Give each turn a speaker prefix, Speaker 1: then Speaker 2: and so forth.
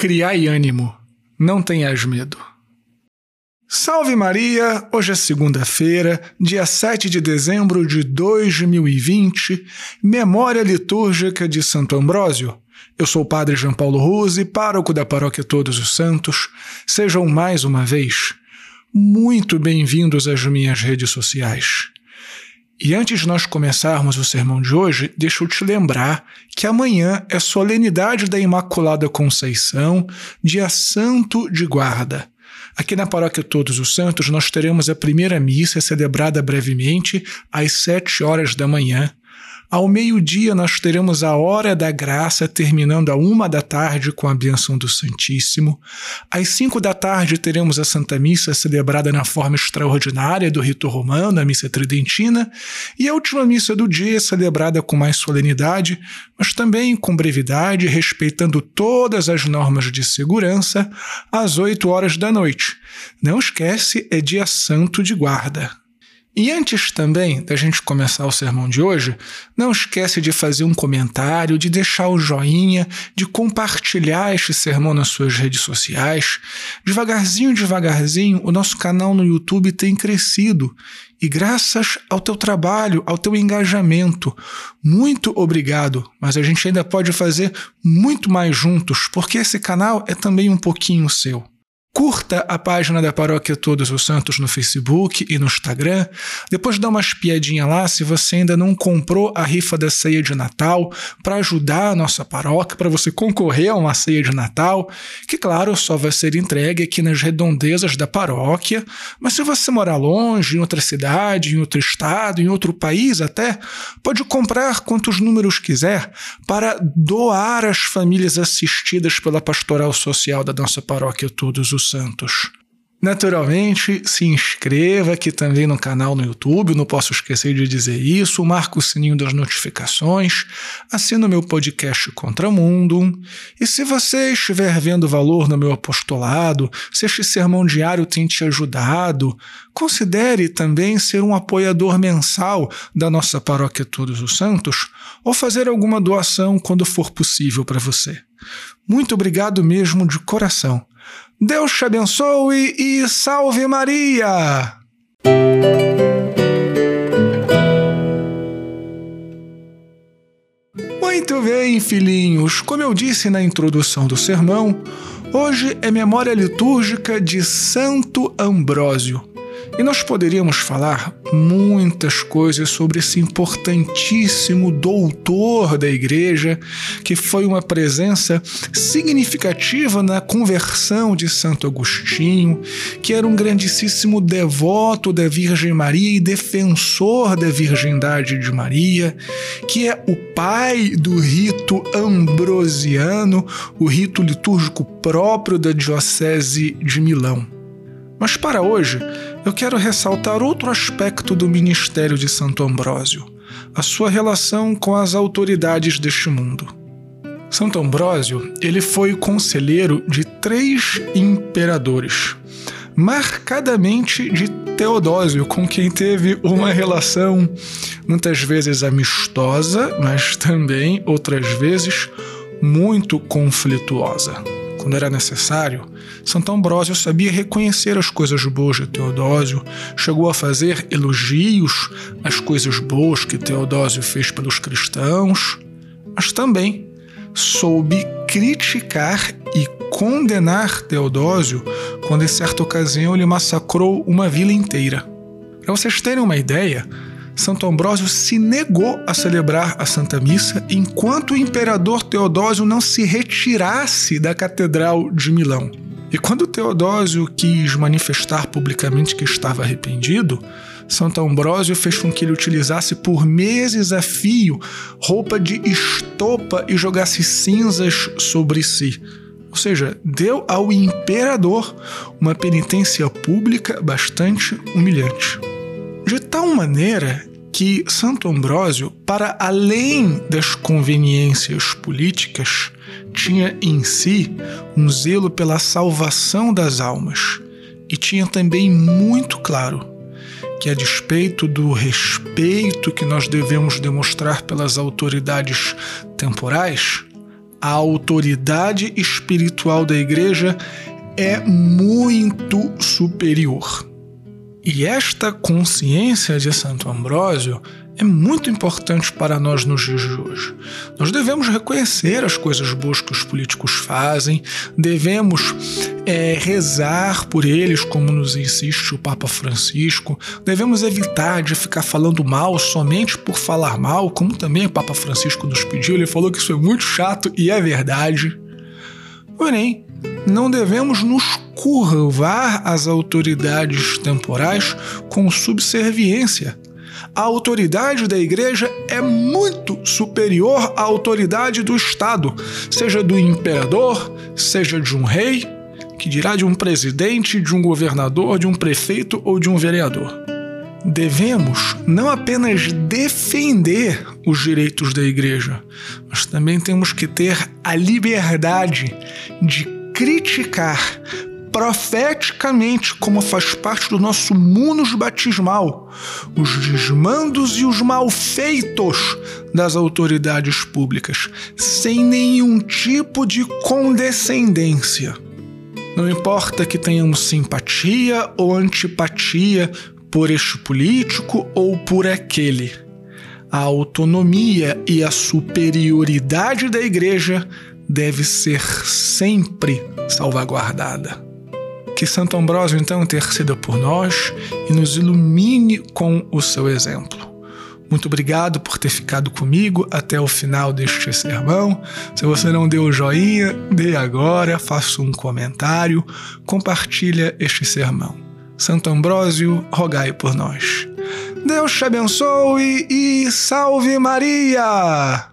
Speaker 1: criai ânimo, não tenhas medo. Salve Maria! Hoje é segunda-feira, dia 7 de dezembro de 2020, memória litúrgica de Santo Ambrósio. Eu sou o Padre João Paulo Ruse, pároco da Paróquia Todos os Santos. Sejam mais uma vez muito bem-vindos às minhas redes sociais. E antes de nós começarmos o sermão de hoje, deixa eu te lembrar que amanhã é solenidade da Imaculada Conceição, dia Santo de Guarda. Aqui na Paróquia Todos os Santos, nós teremos a primeira missa celebrada brevemente às sete horas da manhã. Ao meio-dia, nós teremos a Hora da Graça, terminando a uma da tarde com a bênção do Santíssimo. Às cinco da tarde, teremos a Santa Missa, celebrada na forma extraordinária do rito romano, a Missa Tridentina. E a última missa do dia, celebrada com mais solenidade, mas também com brevidade, respeitando todas as normas de segurança, às oito horas da noite. Não esquece, é dia santo de guarda. E antes também da gente começar o sermão de hoje, não esquece de fazer um comentário, de deixar o joinha, de compartilhar este sermão nas suas redes sociais. Devagarzinho, devagarzinho, o nosso canal no YouTube tem crescido. E graças ao teu trabalho, ao teu engajamento, muito obrigado. Mas a gente ainda pode fazer muito mais juntos, porque esse canal é também um pouquinho seu. Curta a página da Paróquia Todos os Santos no Facebook e no Instagram. Depois dá uma espiadinha lá se você ainda não comprou a rifa da ceia de Natal para ajudar a nossa paróquia, para você concorrer a uma ceia de Natal, que, claro, só vai ser entregue aqui nas redondezas da paróquia. Mas se você morar longe, em outra cidade, em outro estado, em outro país até, pode comprar quantos números quiser para doar às famílias assistidas pela pastoral social da nossa paróquia Todos os dos Santos. Naturalmente, se inscreva aqui também no canal no YouTube, não posso esquecer de dizer isso, marca o sininho das notificações, assina o meu podcast Contramundo, e se você estiver vendo valor no meu apostolado, se este sermão diário tem te ajudado, considere também ser um apoiador mensal da nossa paróquia Todos os Santos, ou fazer alguma doação quando for possível para você. Muito obrigado mesmo de coração. Deus te abençoe e salve Maria! Muito bem, filhinhos. Como eu disse na introdução do sermão, hoje é memória litúrgica de Santo Ambrósio. E nós poderíamos falar muitas coisas sobre esse importantíssimo doutor da igreja, que foi uma presença significativa na conversão de Santo Agostinho, que era um grandíssimo devoto da Virgem Maria e defensor da virgindade de Maria, que é o pai do rito ambrosiano, o rito litúrgico próprio da Diocese de Milão. Mas para hoje, eu quero ressaltar outro aspecto do ministério de Santo Ambrósio, a sua relação com as autoridades deste mundo. Santo Ambrósio, ele foi conselheiro de três imperadores, marcadamente de Teodósio, com quem teve uma relação muitas vezes amistosa, mas também outras vezes muito conflituosa quando era necessário, Santo Ambrósio sabia reconhecer as coisas boas de Teodósio, chegou a fazer elogios às coisas boas que Teodósio fez pelos cristãos, mas também soube criticar e condenar Teodósio quando, em certa ocasião, ele massacrou uma vila inteira. Para vocês terem uma ideia, Santo Ambrósio se negou a celebrar a Santa Missa enquanto o imperador Teodósio não se retirasse da Catedral de Milão. E quando Teodósio quis manifestar publicamente que estava arrependido, Santo Ambrósio fez com que ele utilizasse por meses a fio roupa de estopa e jogasse cinzas sobre si. Ou seja, deu ao imperador uma penitência pública bastante humilhante. De tal maneira que Santo Ambrósio, para além das conveniências políticas, tinha em si um zelo pela salvação das almas e tinha também muito claro que, a despeito do respeito que nós devemos demonstrar pelas autoridades temporais, a autoridade espiritual da igreja é muito superior. E esta consciência de Santo Ambrósio é muito importante para nós nos dias de hoje. Nós devemos reconhecer as coisas boas que os políticos fazem, devemos é, rezar por eles, como nos insiste o Papa Francisco, devemos evitar de ficar falando mal somente por falar mal, como também o Papa Francisco nos pediu. Ele falou que isso é muito chato e é verdade. Porém, não devemos nos curvar às autoridades temporais com subserviência a autoridade da igreja é muito superior à autoridade do Estado, seja do imperador, seja de um rei, que dirá de um presidente, de um governador, de um prefeito ou de um vereador. Devemos não apenas defender os direitos da igreja, mas também temos que ter a liberdade de criticar profeticamente, como faz parte do nosso munus batismal, os desmandos e os malfeitos das autoridades públicas, sem nenhum tipo de condescendência. Não importa que tenhamos simpatia ou antipatia por este político ou por aquele. A autonomia e a superioridade da igreja deve ser sempre salvaguardada. Que Santo Ambrósio então interceda por nós e nos ilumine com o seu exemplo. Muito obrigado por ter ficado comigo até o final deste sermão. Se você não deu o joinha, dê agora, faça um comentário, compartilha este sermão. Santo Ambrósio, rogai por nós. Deus te abençoe e salve Maria!